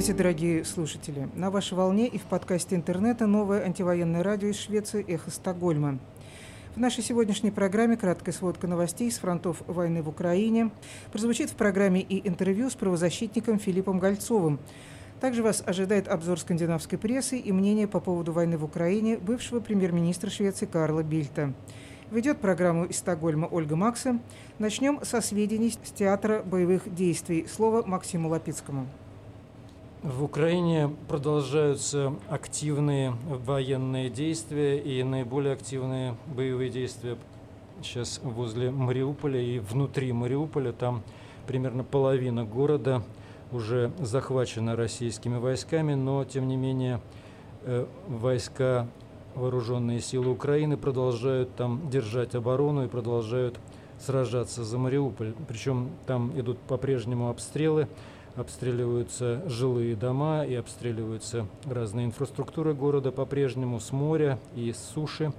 Здравствуйте, дорогие слушатели! На вашей волне и в подкасте интернета новое антивоенное радио из Швеции «Эхо Стокгольма». В нашей сегодняшней программе краткая сводка новостей с фронтов войны в Украине. Прозвучит в программе и интервью с правозащитником Филиппом Гольцовым. Также вас ожидает обзор скандинавской прессы и мнение по поводу войны в Украине бывшего премьер-министра Швеции Карла Бильта. Ведет программу из Стокгольма Ольга Макса. Начнем со сведений с театра боевых действий. Слово Максиму Лапицкому. В Украине продолжаются активные военные действия и наиболее активные боевые действия сейчас возле Мариуполя и внутри Мариуполя. Там примерно половина города уже захвачена российскими войсками, но тем не менее э, войска вооруженные силы Украины продолжают там держать оборону и продолжают сражаться за Мариуполь. Причем там идут по-прежнему обстрелы обстреливаются жилые дома и обстреливаются разные инфраструктуры города по-прежнему с моря и с суши.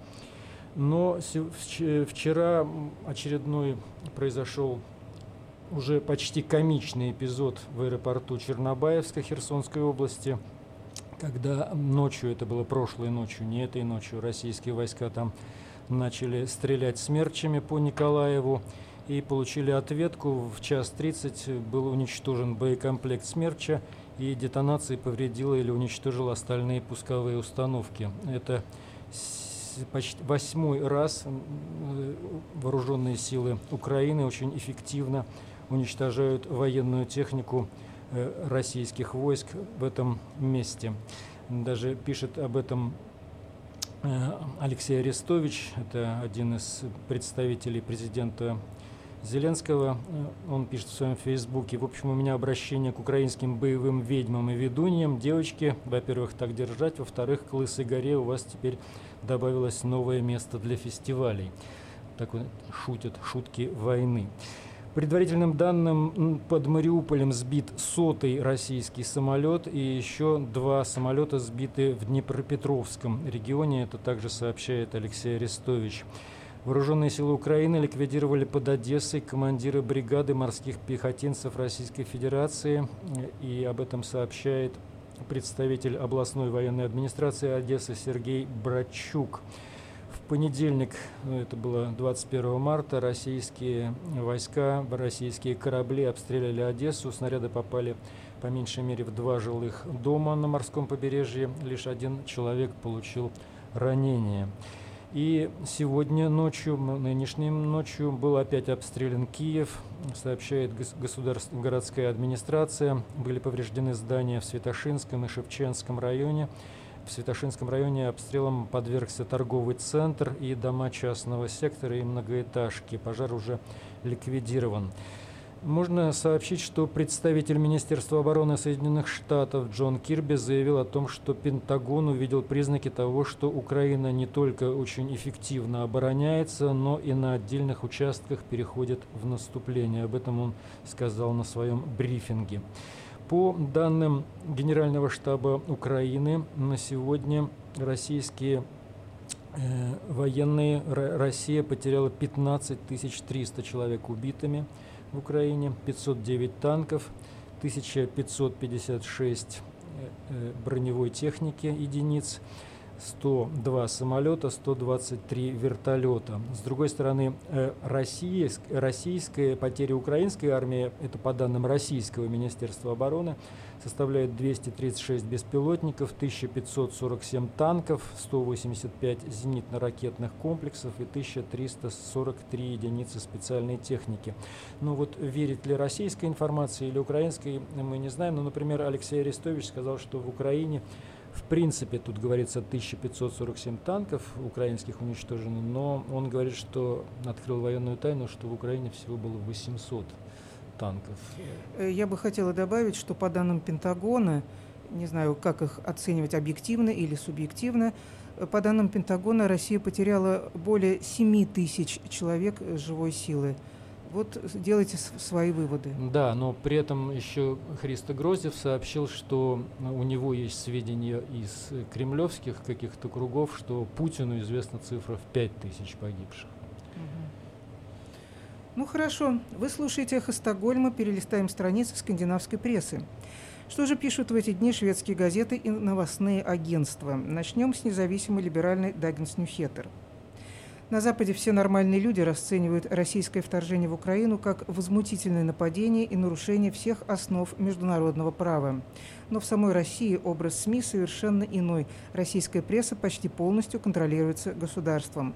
Но вчера очередной произошел уже почти комичный эпизод в аэропорту Чернобаевска Херсонской области, когда ночью, это было прошлой ночью, не этой ночью, российские войска там начали стрелять смерчами по Николаеву и получили ответку. В час 30 был уничтожен боекомплект «Смерча», и детонация повредила или уничтожила остальные пусковые установки. Это почти восьмой раз вооруженные силы Украины очень эффективно уничтожают военную технику э, российских войск в этом месте. Даже пишет об этом э, Алексей Арестович, это один из представителей президента Зеленского, э, он пишет в своем фейсбуке, в общем, у меня обращение к украинским боевым ведьмам и ведуньям. Девочки, во-первых, так держать, во-вторых, к Лысой горе у вас теперь добавилось новое место для фестивалей. Так вот шутят шутки войны. Предварительным данным, под Мариуполем сбит сотый российский самолет и еще два самолета сбиты в Днепропетровском регионе. Это также сообщает Алексей Арестович. Вооруженные силы Украины ликвидировали под Одессой командира бригады морских пехотинцев Российской Федерации. И об этом сообщает представитель областной военной администрации Одессы Сергей Братчук. В понедельник, ну, это было 21 марта, российские войска, российские корабли обстреляли Одессу. Снаряды попали по меньшей мере в два жилых дома на морском побережье. Лишь один человек получил ранение. И сегодня ночью, нынешней ночью, был опять обстрелян Киев, сообщает государственная городская администрация. Были повреждены здания в Святошинском и Шевченском районе. В Святошинском районе обстрелом подвергся торговый центр и дома частного сектора и многоэтажки. Пожар уже ликвидирован. Можно сообщить, что представитель Министерства обороны Соединенных Штатов Джон Кирби заявил о том, что Пентагон увидел признаки того, что Украина не только очень эффективно обороняется, но и на отдельных участках переходит в наступление. Об этом он сказал на своем брифинге. По данным Генерального штаба Украины, на сегодня российские военные, Россия потеряла 15 300 человек убитыми, в Украине, 509 танков, 1556 э, э, броневой техники единиц, 102 самолета, 123 вертолета. С другой стороны, э, Россия, российская потеря украинской армии, это по данным Российского Министерства обороны, составляет 236 беспилотников, 1547 танков, 185 зенитно-ракетных комплексов и 1343 единицы специальной техники. Но вот верить ли российской информации или украинской, мы не знаем. Но, например, Алексей Арестович сказал, что в Украине в принципе, тут говорится 1547 танков украинских уничтожено, но он говорит, что открыл военную тайну, что в Украине всего было 800 танков. Э, я бы хотела добавить, что по данным Пентагона, не знаю, как их оценивать объективно или субъективно, э, по данным Пентагона Россия потеряла более 7 тысяч человек живой силы. Вот делайте свои выводы. Да, но при этом еще Христо Грозев сообщил, что у него есть сведения из кремлевских каких-то кругов, что Путину известна цифра в 5 тысяч погибших. Ну хорошо, вы слушаете «Эхо Стокгольма», перелистаем страницы скандинавской прессы. Что же пишут в эти дни шведские газеты и новостные агентства? Начнем с независимой либеральной Даггинс Ньюхеттер. На Западе все нормальные люди расценивают российское вторжение в Украину как возмутительное нападение и нарушение всех основ международного права. Но в самой России образ СМИ совершенно иной. Российская пресса почти полностью контролируется государством.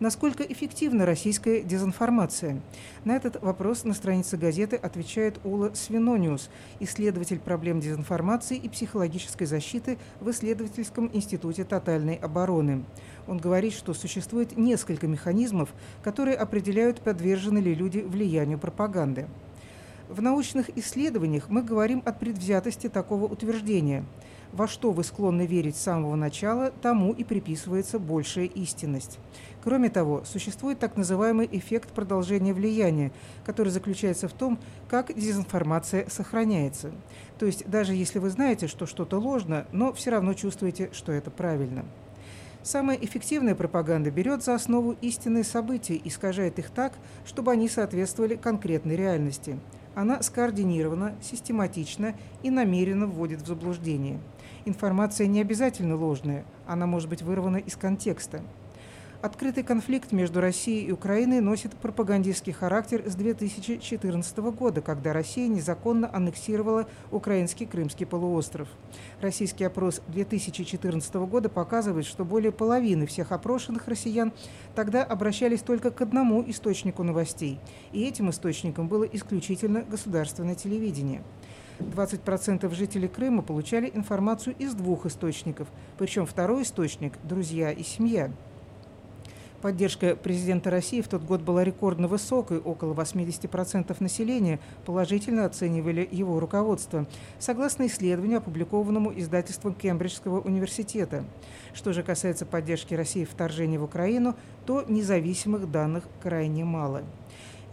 Насколько эффективна российская дезинформация? На этот вопрос на странице газеты отвечает Ула Свинониус, исследователь проблем дезинформации и психологической защиты в исследовательском институте тотальной обороны. Он говорит, что существует несколько механизмов, которые определяют, подвержены ли люди влиянию пропаганды. В научных исследованиях мы говорим о предвзятости такого утверждения. Во что вы склонны верить с самого начала, тому и приписывается большая истинность. Кроме того, существует так называемый эффект продолжения влияния, который заключается в том, как дезинформация сохраняется. То есть даже если вы знаете, что что-то ложно, но все равно чувствуете, что это правильно. Самая эффективная пропаганда берет за основу истинные события и искажает их так, чтобы они соответствовали конкретной реальности. Она скоординирована, систематична и намеренно вводит в заблуждение. Информация не обязательно ложная, она может быть вырвана из контекста. Открытый конфликт между Россией и Украиной носит пропагандистский характер с 2014 года, когда Россия незаконно аннексировала украинский Крымский полуостров. Российский опрос 2014 года показывает, что более половины всех опрошенных россиян тогда обращались только к одному источнику новостей, и этим источником было исключительно государственное телевидение. 20% жителей Крыма получали информацию из двух источников, причем второй источник – друзья и семья – Поддержка президента России в тот год была рекордно высокой, около 80% населения положительно оценивали его руководство, согласно исследованию, опубликованному издательством Кембриджского университета. Что же касается поддержки России в вторжении в Украину, то независимых данных крайне мало.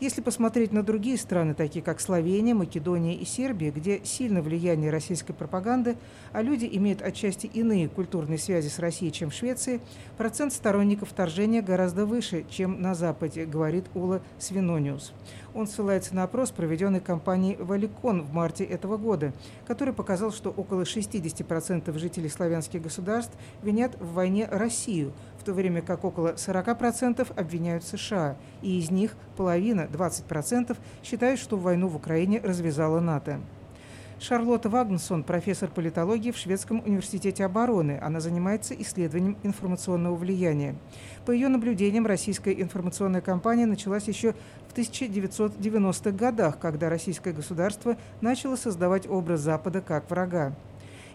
Если посмотреть на другие страны, такие как Словения, Македония и Сербия, где сильно влияние российской пропаганды, а люди имеют отчасти иные культурные связи с Россией, чем в Швеции, процент сторонников вторжения гораздо выше, чем на Западе, говорит Ула Свинониус. Он ссылается на опрос, проведенный компанией «Валикон» в марте этого года, который показал, что около 60% жителей славянских государств винят в войне Россию, в то время как около 40% обвиняют США, и из них половина, 20%, считают, что войну в Украине развязала НАТО. Шарлотта Вагнсон, профессор политологии в Шведском университете обороны. Она занимается исследованием информационного влияния. По ее наблюдениям, российская информационная кампания началась еще в 1990-х годах, когда российское государство начало создавать образ Запада как врага.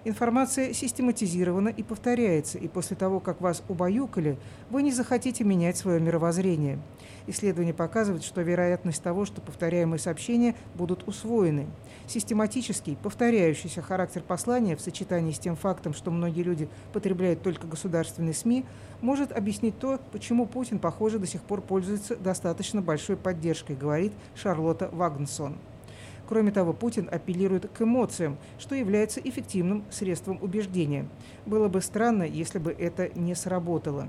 Информация систематизирована и повторяется, и после того, как вас убаюкали, вы не захотите менять свое мировоззрение. Исследования показывают, что вероятность того, что повторяемые сообщения будут усвоены. Систематический, повторяющийся характер послания в сочетании с тем фактом, что многие люди потребляют только государственные СМИ, может объяснить то, почему Путин, похоже, до сих пор пользуется достаточно большой поддержкой, говорит Шарлотта Вагнсон. Кроме того, Путин апеллирует к эмоциям, что является эффективным средством убеждения. Было бы странно, если бы это не сработало.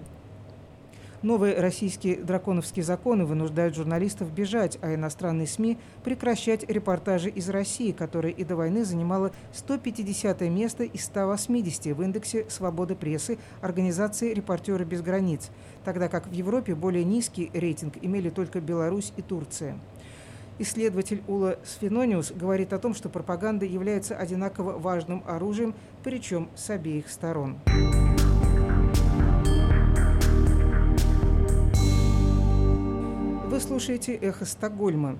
Новые российские драконовские законы вынуждают журналистов бежать, а иностранные СМИ прекращать репортажи из России, которая и до войны занимала 150 место из 180 в индексе свободы прессы организации «Репортеры без границ», тогда как в Европе более низкий рейтинг имели только Беларусь и Турция. Исследователь Ула Сфенониус говорит о том, что пропаганда является одинаково важным оружием, причем с обеих сторон. Вы слушаете «Эхо Стокгольма».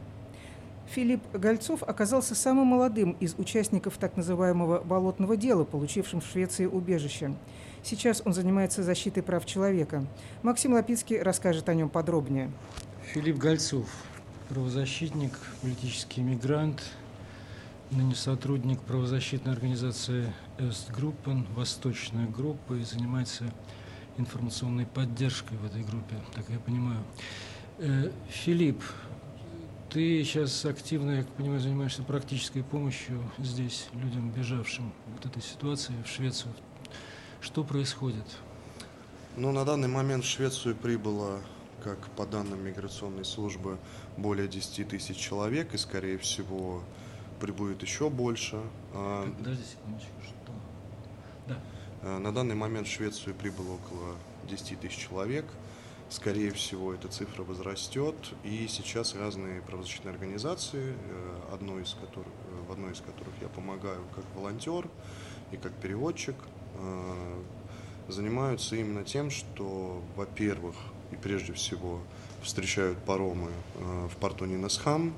Филипп Гольцов оказался самым молодым из участников так называемого «болотного дела», получившим в Швеции убежище. Сейчас он занимается защитой прав человека. Максим Лапицкий расскажет о нем подробнее. Филипп Гольцов правозащитник, политический мигрант, ныне сотрудник правозащитной организации Эстгруппен, Восточная группа, и занимается информационной поддержкой в этой группе, так я понимаю. Э, Филипп, ты сейчас активно, я понимаю, занимаешься практической помощью здесь, людям, бежавшим от этой ситуации в Швецию. Что происходит? Ну, на данный момент в Швецию прибыло как по данным миграционной службы, более 10 тысяч человек, и, скорее всего, прибудет еще больше. А, Подожди секундочку, что? Да. а, На данный момент в Швецию прибыло около 10 тысяч человек. Скорее всего, эта цифра возрастет. И сейчас разные правозащитные организации, э, одной из которых, э, в одной из которых я помогаю как волонтер и как переводчик, э, занимаются именно тем, что, во-первых, и прежде всего, встречают паромы э, в порту Нинесхам,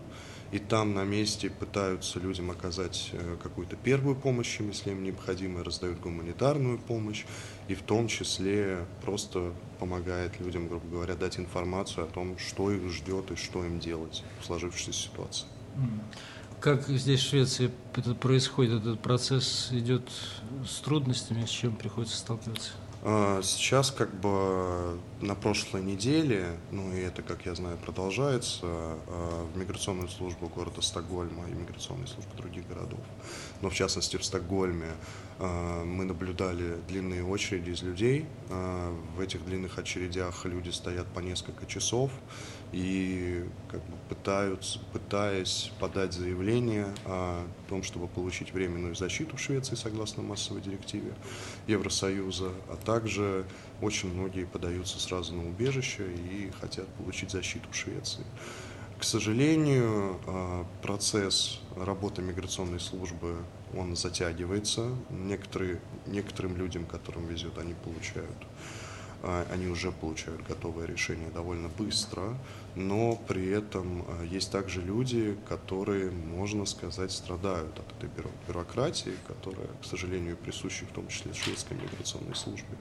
и там на месте пытаются людям оказать э, какую-то первую помощь, если им необходимо, раздают гуманитарную помощь, и в том числе просто помогает людям, грубо говоря, дать информацию о том, что их ждет и что им делать в сложившейся ситуации. Как здесь в Швеции это происходит, этот процесс идет с трудностями, с чем приходится сталкиваться? А, Сейчас как бы на прошлой неделе, ну и это, как я знаю, продолжается, а, в миграционную службу города Стокгольма и миграционные службы других городов, но в частности в Стокгольме, а, мы наблюдали длинные очереди из людей. В этих длинных очередях люди стоят по несколько часов и как бы пытаются, пытаясь подать заявление о том, чтобы получить временную защиту в Швеции согласно массовой директиве Евросоюза, а также очень многие подаются сразу на убежище и хотят получить защиту в Швеции. К сожалению, а, процесс работы миграционной службы, он затягивается. Некоторые, некоторым людям, которым везет, они получают они уже получают готовое решение довольно быстро, но при этом а, есть также люди, которые, можно сказать, страдают от этой бюро- бюрократии, которая, к сожалению, присуща в том числе шведской миграционной службе,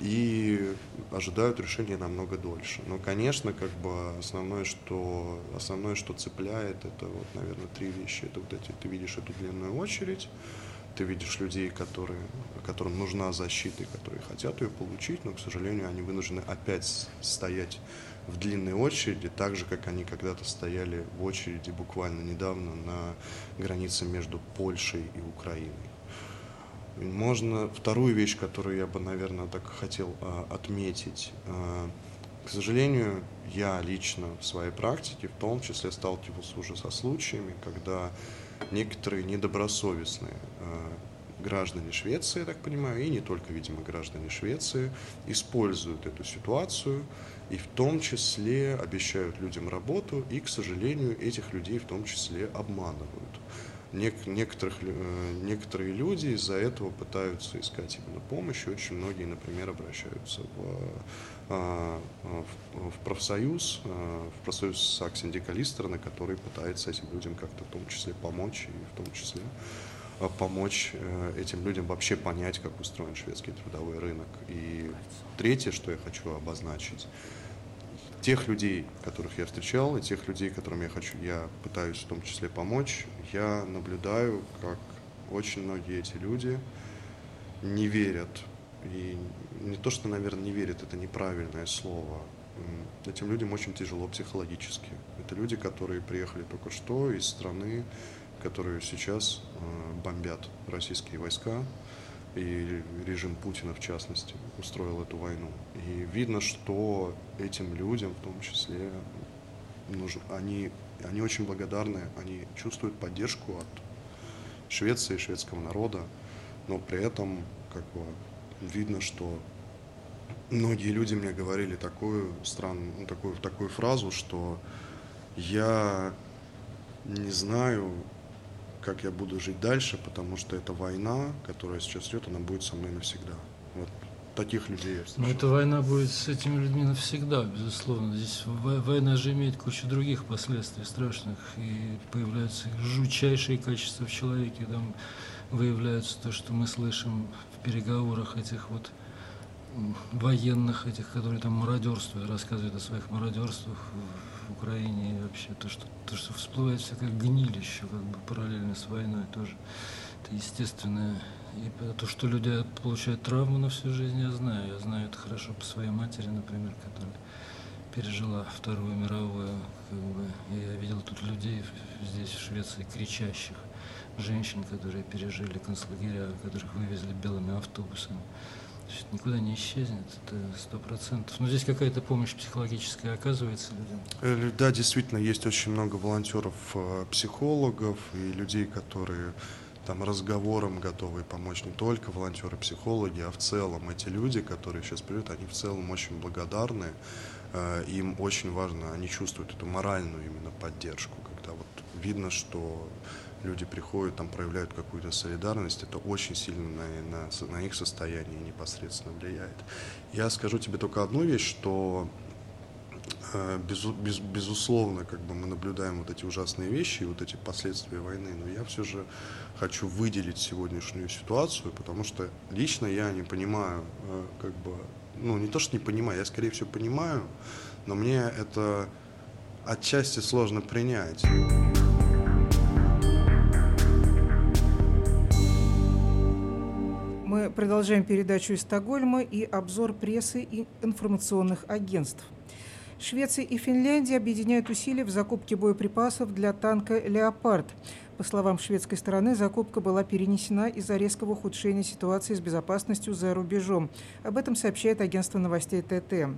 и ожидают решения намного дольше. Но, конечно, как бы основное, что, основное, что цепляет, это, вот, наверное, три вещи. Это вот эти, ты видишь эту длинную очередь, ты видишь людей, которые, которым нужна защита и которые хотят ее получить, но, к сожалению, они вынуждены опять стоять в длинной очереди, так же, как они когда-то стояли в очереди буквально недавно на границе между Польшей и Украиной. Можно вторую вещь, которую я бы, наверное, так хотел а, отметить. А, к сожалению, я лично в своей практике в том числе сталкивался уже со случаями, когда некоторые недобросовестные а, граждане Швеции, я так понимаю, и не только, видимо, граждане Швеции, используют эту ситуацию и в том числе обещают людям работу, и, к сожалению, этих людей в том числе обманывают. Нек- некоторых, э, некоторые люди из-за этого пытаются искать именно помощь, очень многие, например, обращаются в, а, а, в, в профсоюз, в профсоюз саксиндикалистерна, который пытается этим людям как-то в том числе помочь, и в том числе помочь э, этим людям вообще понять, как устроен шведский трудовой рынок. И третье, что я хочу обозначить, тех людей, которых я встречал, и тех людей, которым я хочу, я пытаюсь в том числе помочь, я наблюдаю, как очень многие эти люди не верят. И не то, что, наверное, не верят, это неправильное слово. Этим людям очень тяжело психологически. Это люди, которые приехали только что из страны, которую сейчас э, бомбят российские войска, и режим Путина, в частности, устроил эту войну. И видно, что этим людям, в том числе, нужно, они, они очень благодарны, они чувствуют поддержку от Швеции, шведского народа, но при этом как бы видно, что многие люди мне говорили такую странную, ну, такую, такую фразу, что я не знаю, как я буду жить дальше, потому что эта война, которая сейчас идет, она будет со мной навсегда. Вот таких людей я Но встречал. эта война будет с этими людьми навсегда, безусловно. Здесь во- война же имеет кучу других последствий страшных, и появляются жутчайшие качества в человеке. Там выявляются то, что мы слышим в переговорах этих вот военных, этих, которые там мародерствуют, рассказывают о своих мародерствах в- Украине и вообще то, что, то, что всплывает всякое гнилище, как бы параллельно с войной тоже. Это естественное. И то, что люди получают травму на всю жизнь, я знаю. Я знаю это хорошо по своей матери, например, которая пережила Вторую мировую. Как бы. Я видел тут людей здесь, в Швеции, кричащих женщин, которые пережили концлагеря, которых вывезли белыми автобусами. Никуда не исчезнет, это сто процентов. Но здесь какая-то помощь психологическая оказывается людям? Э, да, действительно, есть очень много волонтеров-психологов и людей, которые там разговором готовы помочь не только волонтеры, психологи, а в целом эти люди, которые сейчас придут, они в целом очень благодарны, э, им очень важно, они чувствуют эту моральную именно поддержку, когда вот видно, что люди приходят, там проявляют какую-то солидарность, это очень сильно на, на, на их состояние непосредственно влияет. Я скажу тебе только одну вещь, что э, без, без, безусловно, как бы мы наблюдаем вот эти ужасные вещи и вот эти последствия войны, но я все же хочу выделить сегодняшнюю ситуацию, потому что лично я не понимаю, э, как бы, ну не то, что не понимаю, я скорее всего понимаю, но мне это отчасти сложно принять. Продолжаем передачу из Стокгольма и обзор прессы и информационных агентств. Швеция и Финляндия объединяют усилия в закупке боеприпасов для танка «Леопард». По словам шведской стороны, закупка была перенесена из-за резкого ухудшения ситуации с безопасностью за рубежом. Об этом сообщает агентство новостей ТТ.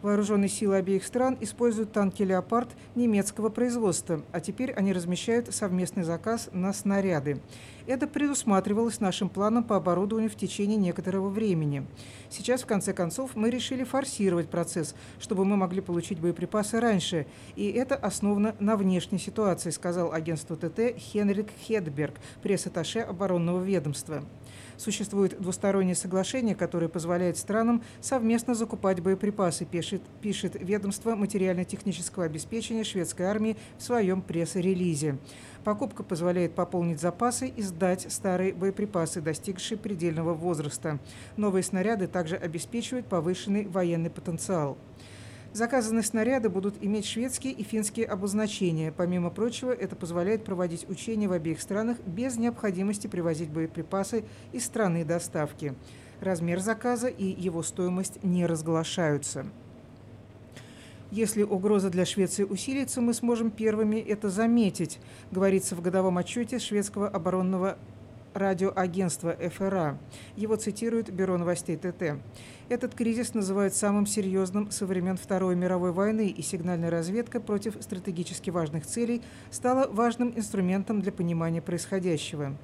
Вооруженные силы обеих стран используют танки «Леопард» немецкого производства, а теперь они размещают совместный заказ на снаряды. Это предусматривалось нашим планом по оборудованию в течение некоторого времени. Сейчас, в конце концов, мы решили форсировать процесс, чтобы мы могли получить боеприпасы раньше, и это основано на внешней ситуации, сказал агентству ТТ Хенрик Хедберг, пресс-атташе оборонного ведомства. Существует двустороннее соглашение, которое позволяет странам совместно закупать боеприпасы, пишет, пишет ведомство материально-технического обеспечения шведской армии в своем пресс-релизе. Покупка позволяет пополнить запасы и сдать старые боеприпасы, достигшие предельного возраста. Новые снаряды также обеспечивают повышенный военный потенциал. Заказанные снаряды будут иметь шведские и финские обозначения. Помимо прочего, это позволяет проводить учения в обеих странах без необходимости привозить боеприпасы из страны доставки. Размер заказа и его стоимость не разглашаются. Если угроза для Швеции усилится, мы сможем первыми это заметить, говорится в годовом отчете шведского оборонного радиоагентства ФРА. Его цитирует Бюро новостей ТТ. Этот кризис называют самым серьезным со времен Второй мировой войны, и сигнальная разведка против стратегически важных целей стала важным инструментом для понимания происходящего.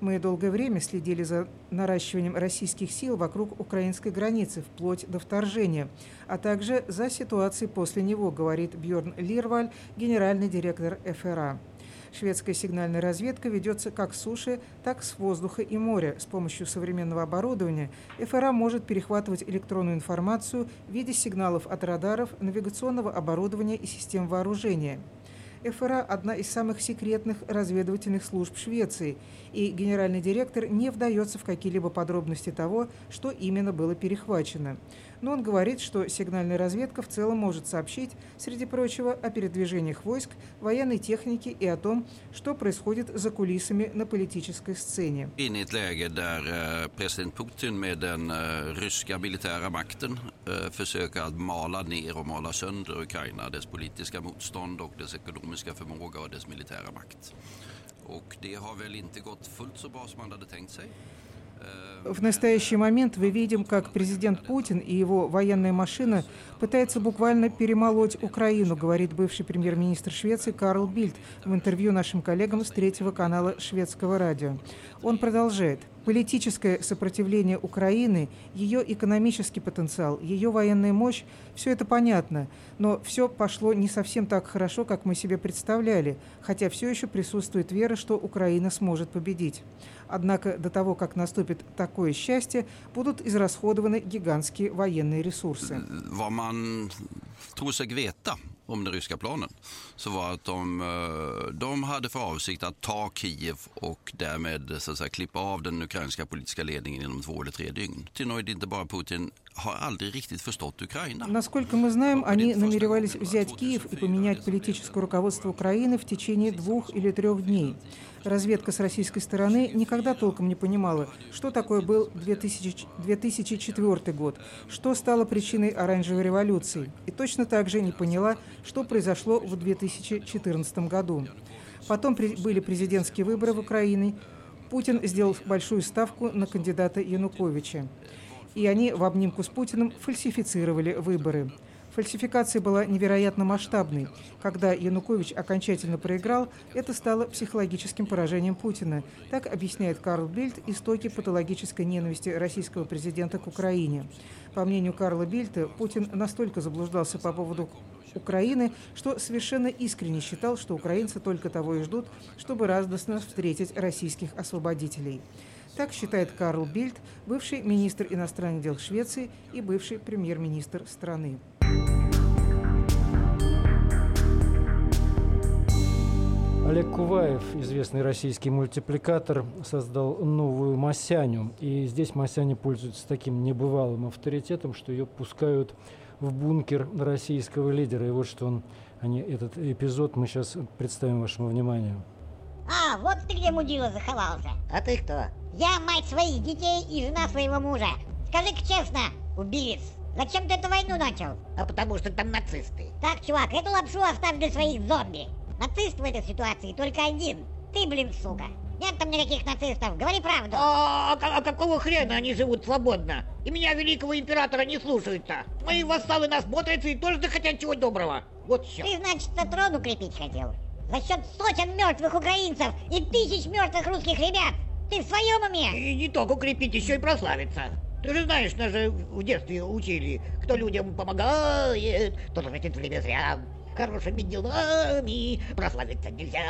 Мы долгое время следили за наращиванием российских сил вокруг украинской границы, вплоть до вторжения, а также за ситуацией после него, говорит Бьорн Лирваль, генеральный директор ФРА. Шведская сигнальная разведка ведется как с суши, так с воздуха и моря. С помощью современного оборудования ФРА может перехватывать электронную информацию в виде сигналов от радаров, навигационного оборудования и систем вооружения. ФРА – одна из самых секретных разведывательных служб Швеции, и генеральный директор не вдается в какие-либо подробности того, что именно было перехвачено но он говорит, что сигнальная разведка в целом может сообщить, среди прочего, о передвижениях войск, военной техники и о том, что происходит за кулисами на политической сцене. Försöker att mala ner och mala sönder Ukraina, dess politiska motstånd och dess ekonomiska förmåga och dess militära makt. Och det har väl inte gått fullt så bra som man hade tänkt sig. В настоящий момент мы видим, как президент Путин и его военная машина пытаются буквально перемолоть Украину, говорит бывший премьер-министр Швеции Карл Бильд в интервью нашим коллегам с третьего канала шведского радио. Он продолжает. Политическое сопротивление Украины, ее экономический потенциал, ее военная мощь – все это понятно, но все пошло не совсем так хорошо, как мы себе представляли, хотя все еще присутствует вера, что Украина сможет победить. Однако до того, как наступит такое счастье, будут израсходованы гигантские военные ресурсы. Om den ryska planen så var att de, eh, de hade för avsikt att ta Kiev och därmed så att säga, klippa av den ukrainska politiska ledningen inom två eller tre dygn. Till nöjd inte bara Putin Насколько мы знаем, они намеревались взять Киев и поменять политическое руководство Украины в течение двух или трех дней. Разведка с российской стороны никогда толком не понимала, что такое был 2000, 2004 год, что стало причиной оранжевой революции, и точно так же не поняла, что произошло в 2014 году. Потом были президентские выборы в Украине. Путин сделал большую ставку на кандидата Януковича. И они в обнимку с Путиным фальсифицировали выборы. Фальсификация была невероятно масштабной. Когда Янукович окончательно проиграл, это стало психологическим поражением Путина. Так объясняет Карл Бильд истоки патологической ненависти российского президента к Украине. По мнению Карла Бильта, Путин настолько заблуждался по поводу Украины, что совершенно искренне считал, что украинцы только того и ждут, чтобы радостно встретить российских освободителей. Так считает Карл Бильд, бывший министр иностранных дел Швеции и бывший премьер-министр страны. Олег Куваев, известный российский мультипликатор, создал новую Масяню. И здесь Масяня пользуется таким небывалым авторитетом, что ее пускают в бункер российского лидера. И вот что он, они, этот эпизод мы сейчас представим вашему вниманию. А, вот ты где мудила заховался. А ты кто? Я мать своих детей и жена своего мужа. Скажи-ка честно, убивец, зачем ты эту войну начал? А потому что там нацисты. Так, чувак, эту лапшу оставь для своих зомби. Нацист в этой ситуации только один. Ты, блин, сука. Нет там никаких нацистов, говори правду. А, а, а какого хрена они живут свободно? И меня, великого императора, не слушаются. Мои вассалы нас смотрятся и тоже захотят чего доброго. Вот все. Ты, значит, трон укрепить хотел? За счет сотен мертвых украинцев и тысяч мертвых русских ребят. Ты в своем уме? И не только укрепить, еще и прославиться. Ты же знаешь, нас же в детстве учили, кто людям помогает, тот тратит время зря. Хорошими делами прославиться нельзя.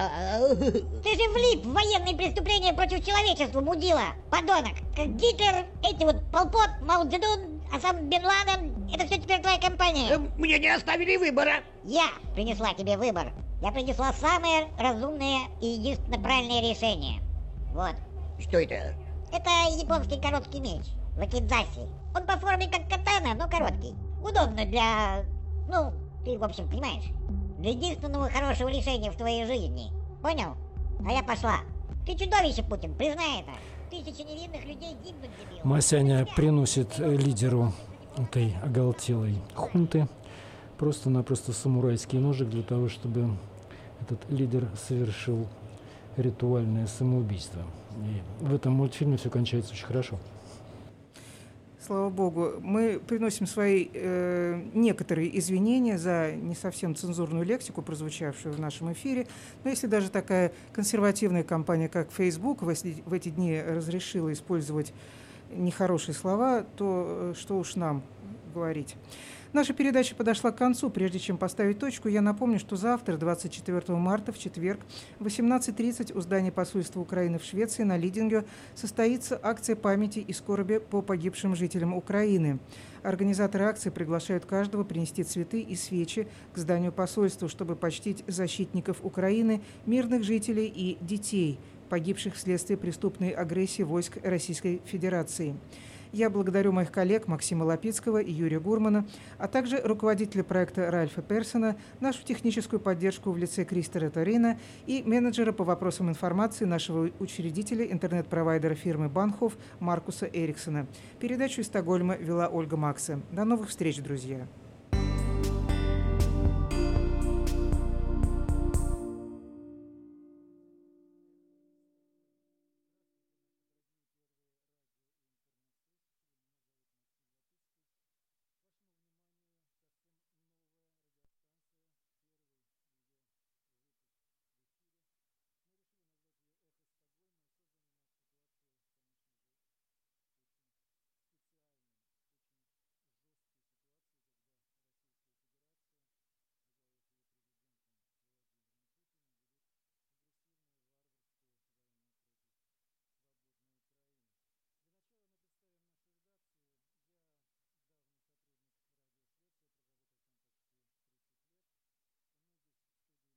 Ты же влип в военные преступления против человечества, мудила, подонок. Как Гитлер, эти вот Полпот, Мао Цзэдун, а сам Бен Ладен, это все теперь твоя компания. Э, Мне не оставили выбора. Я принесла тебе выбор. Я принесла самое разумное и единственно правильное решение. Вот. Что это? Это японский короткий меч. Вакидзаси. Он по форме как катана, но короткий. Удобно для... Ну, ты, в общем, понимаешь? Для единственного хорошего решения в твоей жизни. Понял? А я пошла. Ты чудовище, Путин, признай это. Тысячи невинных людей гибнут, дебил. Масяня приносит э, лидеру этой оголтелой хунты просто-напросто самурайский ножик для того, чтобы этот лидер совершил ритуальное самоубийство. И в этом мультфильме все кончается очень хорошо. Слава богу, мы приносим свои э, некоторые извинения за не совсем цензурную лексику, прозвучавшую в нашем эфире. Но если даже такая консервативная компания, как Facebook, в в эти дни разрешила использовать нехорошие слова, то э, что уж нам говорить. Наша передача подошла к концу. Прежде чем поставить точку, я напомню, что завтра, 24 марта, в четверг, в 18.30 у здания посольства Украины в Швеции на Лидинге состоится акция памяти и скорби по погибшим жителям Украины. Организаторы акции приглашают каждого принести цветы и свечи к зданию посольства, чтобы почтить защитников Украины, мирных жителей и детей, погибших вследствие преступной агрессии войск Российской Федерации. Я благодарю моих коллег Максима Лапицкого и Юрия Гурмана, а также руководителя проекта Ральфа Персона, нашу техническую поддержку в лице Кристера Торина и менеджера по вопросам информации нашего учредителя интернет-провайдера фирмы Банхов Маркуса Эриксона. Передачу из Стокгольма вела Ольга Макса. До новых встреч, друзья!